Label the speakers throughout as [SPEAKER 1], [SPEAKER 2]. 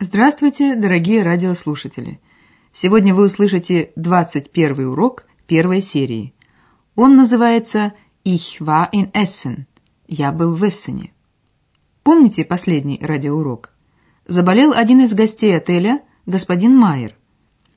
[SPEAKER 1] Здравствуйте, дорогие радиослушатели! Сегодня вы услышите 21 урок первой серии. Он называется «Ich war in Essen» – «Я был в Эссене». Помните последний радиоурок? Заболел один из гостей отеля, господин Майер.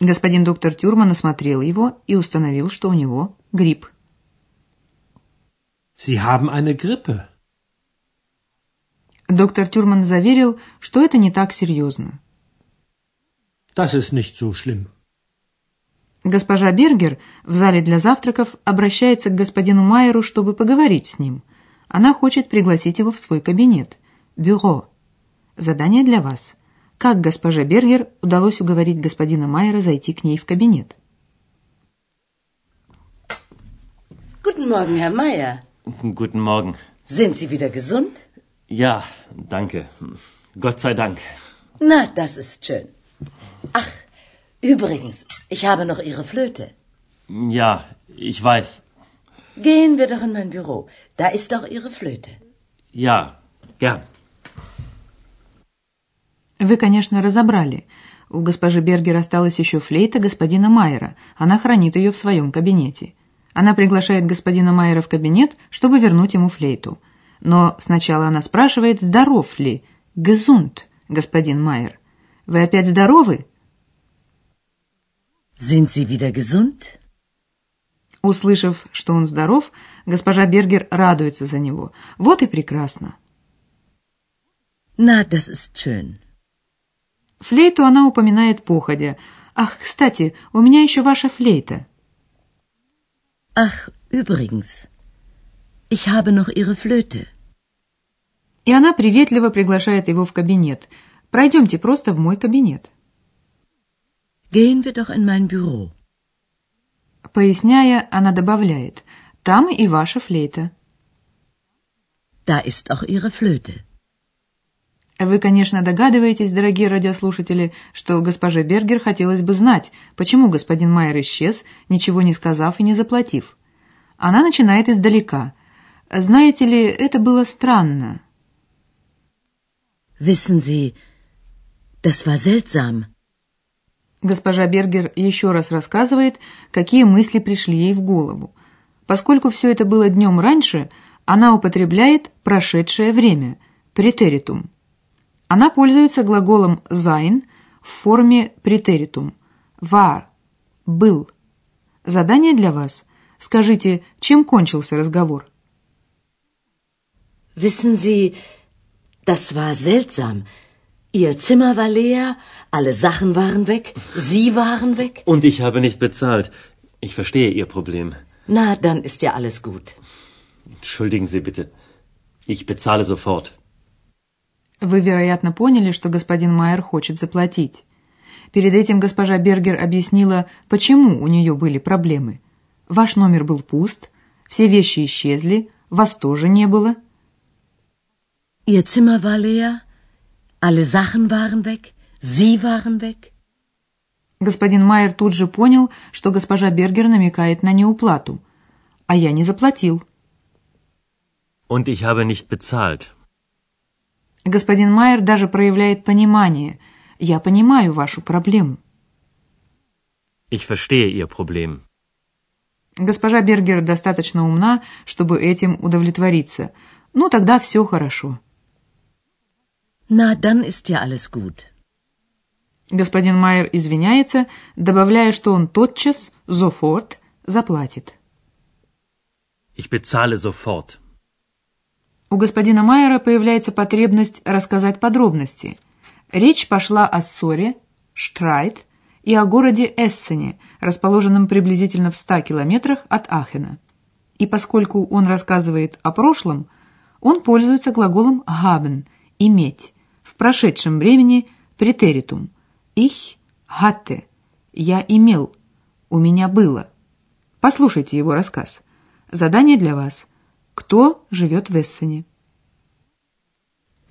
[SPEAKER 1] Господин доктор Тюрман осмотрел его и установил, что у него грипп.
[SPEAKER 2] Sie haben eine Grippe.
[SPEAKER 1] Доктор Тюрман заверил, что это не так серьезно.
[SPEAKER 2] Das ist nicht so schlimm.
[SPEAKER 1] Госпожа Бергер в зале для завтраков обращается к господину Майеру, чтобы поговорить с ним. Она хочет пригласить его в свой кабинет. Бюро. Задание для вас. Как госпоже Бергер удалось уговорить господина Майера зайти к ней в кабинет?
[SPEAKER 3] Guten Morgen, Herr Meier.
[SPEAKER 4] Guten Morgen.
[SPEAKER 3] Sind Sie wieder gesund?
[SPEAKER 4] Ja, danke. Gott sei Dank.
[SPEAKER 3] Na, das ist schön. Ach, übrigens, ich habe noch Ihre Flöte.
[SPEAKER 4] Ja, ich weiß.
[SPEAKER 3] Gehen wir doch in mein Büro. Da ist doch Ihre Flöte.
[SPEAKER 4] Ja, gern.
[SPEAKER 1] Вы, конечно, разобрали. У госпожи Бергер осталась еще флейта господина Майера. Она хранит ее в своем кабинете. Она приглашает господина Майера в кабинет, чтобы вернуть ему флейту. Но сначала она спрашивает, здоров ли, gesund, господин Майер. Вы опять здоровы?
[SPEAKER 3] Sind Sie wieder gesund?
[SPEAKER 1] Услышав, что он здоров, госпожа Бергер радуется за него. Вот и прекрасно.
[SPEAKER 3] Na, das ist schön.
[SPEAKER 1] Флейту она упоминает походя. «Ах, кстати, у меня еще ваша флейта».
[SPEAKER 3] Ach, übrigens, ich habe noch Ihre Flöte.
[SPEAKER 1] И она приветливо приглашает его в кабинет. «Пройдемте просто в мой кабинет».
[SPEAKER 3] Gehen wir doch in mein Büro.
[SPEAKER 1] Поясняя, она добавляет, «Там и ваша флейта».
[SPEAKER 3] Da ist auch Ihre Flöte.
[SPEAKER 1] Вы, конечно, догадываетесь, дорогие радиослушатели, что госпоже Бергер хотелось бы знать, почему господин Майер исчез, ничего не сказав и не заплатив. Она начинает издалека. Знаете ли, это было странно.
[SPEAKER 3] Wissen Sie, das war seltsam.
[SPEAKER 1] Госпожа Бергер еще раз рассказывает, какие мысли пришли ей в голову. Поскольку все это было днем раньше, она употребляет прошедшее время, претеритум. Она пользуется глаголом sein в форме претеритум. War – был. Задание для вас. Скажите, чем кончился разговор?
[SPEAKER 3] Wissen Sie, das war seltsam. Ihr Zimmer war leer, alle Sachen waren weg, Sie waren weg.
[SPEAKER 4] Und ich habe nicht bezahlt. Ich verstehe Ihr Problem.
[SPEAKER 3] Na, dann ist ja alles gut.
[SPEAKER 4] Entschuldigen Sie bitte. Ich bezahle sofort.
[SPEAKER 1] Вы, вероятно, поняли, что господин Майер хочет заплатить. Перед этим госпожа Бергер объяснила, почему у нее были проблемы. Ваш номер был пуст, все вещи исчезли, вас тоже не было.
[SPEAKER 3] Ihr Zimmer war leer, alle Sachen waren weg, Sie waren weg.
[SPEAKER 1] Господин Майер тут же понял, что госпожа Бергер намекает на неуплату. А я не заплатил.
[SPEAKER 4] Und ich habe nicht bezahlt.
[SPEAKER 1] Господин Майер даже проявляет понимание. Я понимаю вашу проблему.
[SPEAKER 4] Ich verstehe Ihr Problem.
[SPEAKER 1] Госпожа Бергер достаточно умна, чтобы этим удовлетвориться. Ну, тогда все хорошо.
[SPEAKER 3] Na, dann ist ja alles gut.
[SPEAKER 1] Господин Майер извиняется, добавляя, что он тотчас, sofort, заплатит.
[SPEAKER 4] Ich bezahle sofort.
[SPEAKER 1] У господина Майера появляется потребность рассказать подробности. Речь пошла о ссоре, Штрайт, и о городе Эссене, расположенном приблизительно в 100 километрах от Ахена. И поскольку он рассказывает о прошлом, он пользуется глаголом haben – иметь, прошедшем времени претеритум. Ich «hatte» – «я имел», «у меня было». Послушайте его рассказ. Задание для вас. Кто живет в Эссене?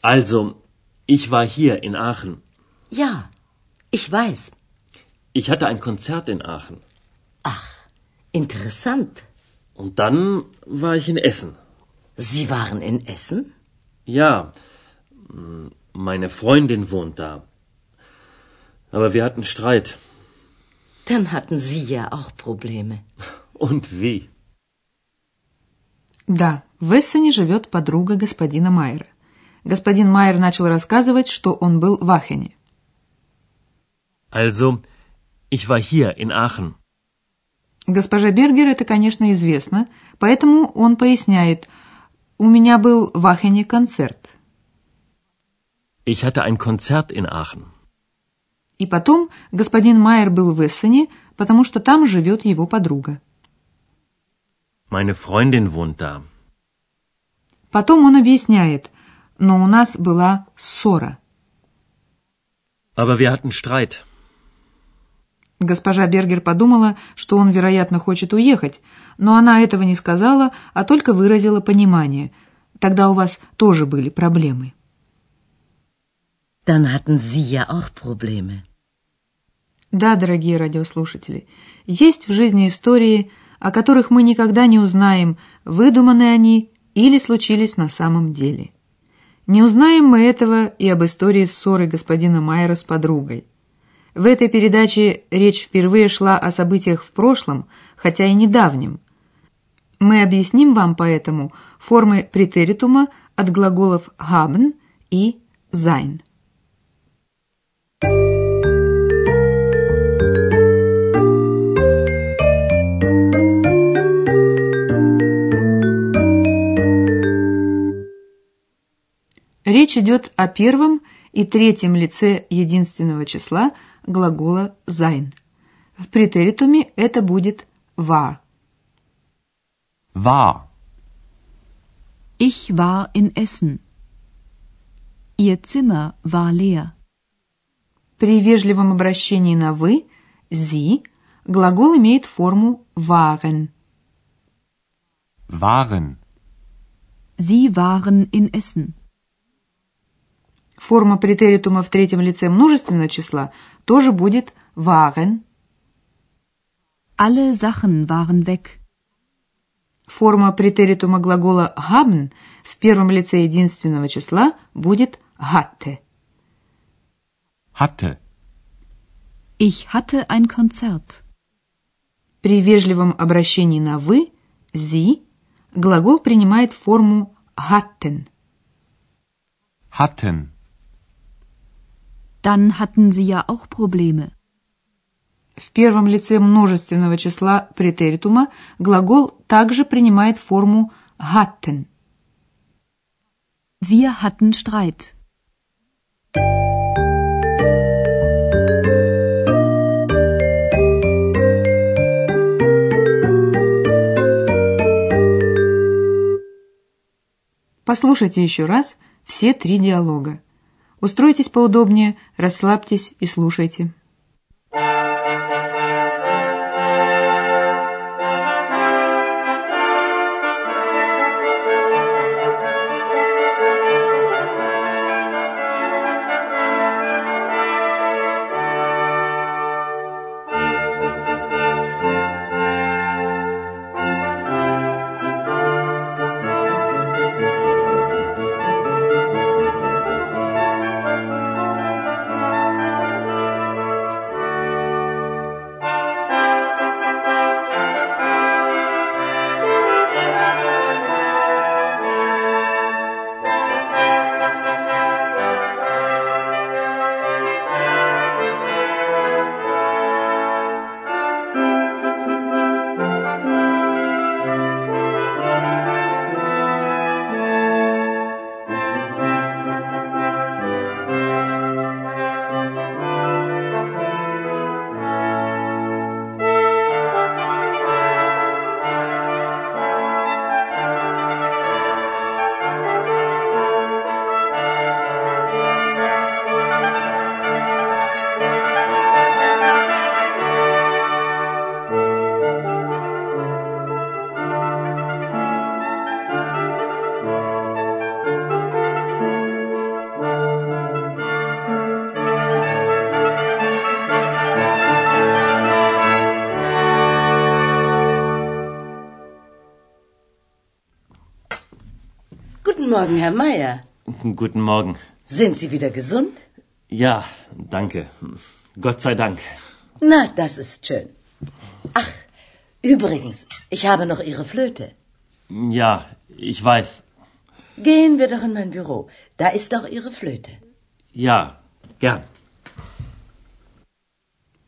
[SPEAKER 4] Also, ich war hier in Aachen.
[SPEAKER 3] Ja, ich weiß.
[SPEAKER 4] Ich hatte ein Konzert in Aachen.
[SPEAKER 3] Ach, interessant.
[SPEAKER 4] Und dann war ich in Essen.
[SPEAKER 3] Sie waren in Essen?
[SPEAKER 4] Ja, meine Freundin wohnt da. Aber wir hatten Streit.
[SPEAKER 3] Dann hatten Sie ja auch Probleme.
[SPEAKER 4] Und wie?
[SPEAKER 1] Да, в Эссене живет подруга господина Майера. Господин Майер начал рассказывать, что он был в Ахене.
[SPEAKER 4] Also, ich war hier in Aachen.
[SPEAKER 1] Госпожа Бергер это, конечно, известно, поэтому он поясняет, у меня был в Ахене концерт.
[SPEAKER 4] Ich hatte ein Konzert in Aachen.
[SPEAKER 1] И потом господин Майер был в Эссене, потому что там живет его подруга.
[SPEAKER 4] Meine Freundin wohnt da.
[SPEAKER 1] Потом он объясняет, но у нас была ссора.
[SPEAKER 4] Aber wir hatten Streit.
[SPEAKER 1] Госпожа Бергер подумала, что он, вероятно, хочет уехать, но она этого не сказала, а только выразила понимание. Тогда у вас тоже были проблемы.
[SPEAKER 3] Dann hatten Sie ja auch Probleme.
[SPEAKER 1] Да, дорогие радиослушатели, есть в жизни истории, о которых мы никогда не узнаем, выдуманы они или случились на самом деле. Не узнаем мы этого и об истории ссоры господина Майера с подругой. В этой передаче речь впервые шла о событиях в прошлом, хотя и недавнем. Мы объясним вам поэтому формы претеритума от глаголов haben и sein. Речь идет о первом и третьем лице единственного числа глагола sein. В претеритуме это будет war.
[SPEAKER 5] War.
[SPEAKER 6] Ich war in Essen. Ihr Zimmer war leer.
[SPEAKER 1] При вежливом обращении на «вы» «sie» глагол имеет форму waren.
[SPEAKER 5] Waren.
[SPEAKER 6] Sie waren in Essen.
[SPEAKER 1] Форма претеритума в третьем лице множественного числа тоже будет waren.
[SPEAKER 6] Alle Sachen waren weg.
[SPEAKER 1] Форма претеритума глагола haben в первом лице единственного числа будет hatte.
[SPEAKER 5] Hatte.
[SPEAKER 6] Ich hatte ein Konzert.
[SPEAKER 1] При вежливом обращении на «вы» «sie» глагол принимает форму hatten.
[SPEAKER 5] Hatten.
[SPEAKER 6] Dann hatten Sie ja auch Probleme.
[SPEAKER 1] В первом лице множественного числа претеритума глагол также принимает форму hatten.
[SPEAKER 6] Wir hatten Streit.
[SPEAKER 1] Послушайте еще раз все три диалога. Устройтесь поудобнее, расслабьтесь и слушайте.
[SPEAKER 3] Guten Morgen, Herr Meier.
[SPEAKER 4] Guten Morgen.
[SPEAKER 3] Sind Sie wieder gesund?
[SPEAKER 4] Ja, danke. Gott sei Dank.
[SPEAKER 3] Na, das ist schön. Ach, übrigens, ich habe noch Ihre Flöte.
[SPEAKER 4] Ja, ich weiß.
[SPEAKER 3] Gehen wir doch in mein Büro. Da ist auch Ihre Flöte.
[SPEAKER 4] Ja, gern.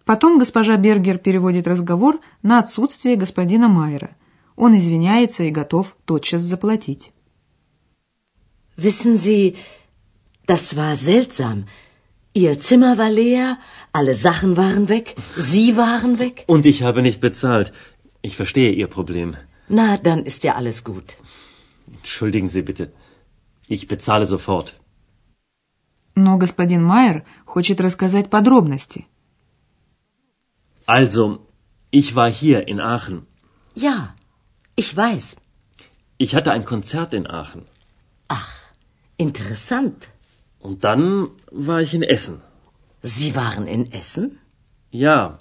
[SPEAKER 1] Потом госпожа Бергер переводит разговор на отсутствие господина Майера. Он извиняется и готов тотчас заплатить.
[SPEAKER 3] Wissen Sie, das war seltsam. Ihr Zimmer war leer, alle Sachen waren weg, Sie waren weg.
[SPEAKER 4] Und ich habe nicht bezahlt. Ich verstehe Ihr Problem.
[SPEAKER 3] Na, dann ist ja alles gut.
[SPEAKER 4] Entschuldigen Sie bitte. Ich bezahle sofort.
[SPEAKER 1] Но господин Майер хочет рассказать подробности.
[SPEAKER 4] Also, ich war hier in Aachen.
[SPEAKER 3] Ja, ich weiß.
[SPEAKER 4] Ich hatte ein Konzert in Aachen.
[SPEAKER 3] Ach, interessant.
[SPEAKER 4] Und dann war ich in Essen.
[SPEAKER 3] Sie waren in Essen?
[SPEAKER 4] Ja,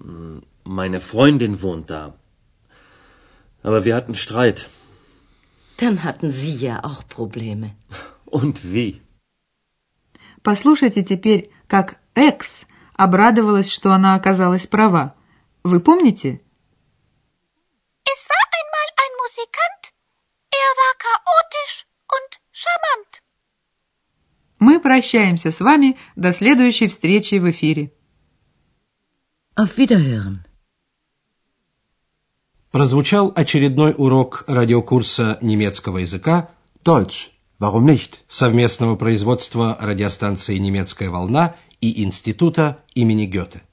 [SPEAKER 4] m, meine Freundin wohnt da. Aber wir hatten Streit.
[SPEAKER 3] Dann hatten Sie ja auch Probleme.
[SPEAKER 4] Und wie?
[SPEAKER 1] Послушайте теперь, как Экс обрадовалась, что она оказалась права. Вы помните? Мы прощаемся с вами до следующей встречи в эфире.
[SPEAKER 3] Auf Wiederhören.
[SPEAKER 7] Прозвучал очередной урок радиокурса немецкого языка
[SPEAKER 8] Deutsch. Warum nicht?
[SPEAKER 7] совместного производства радиостанции «Немецкая волна» и Института имени Гёте.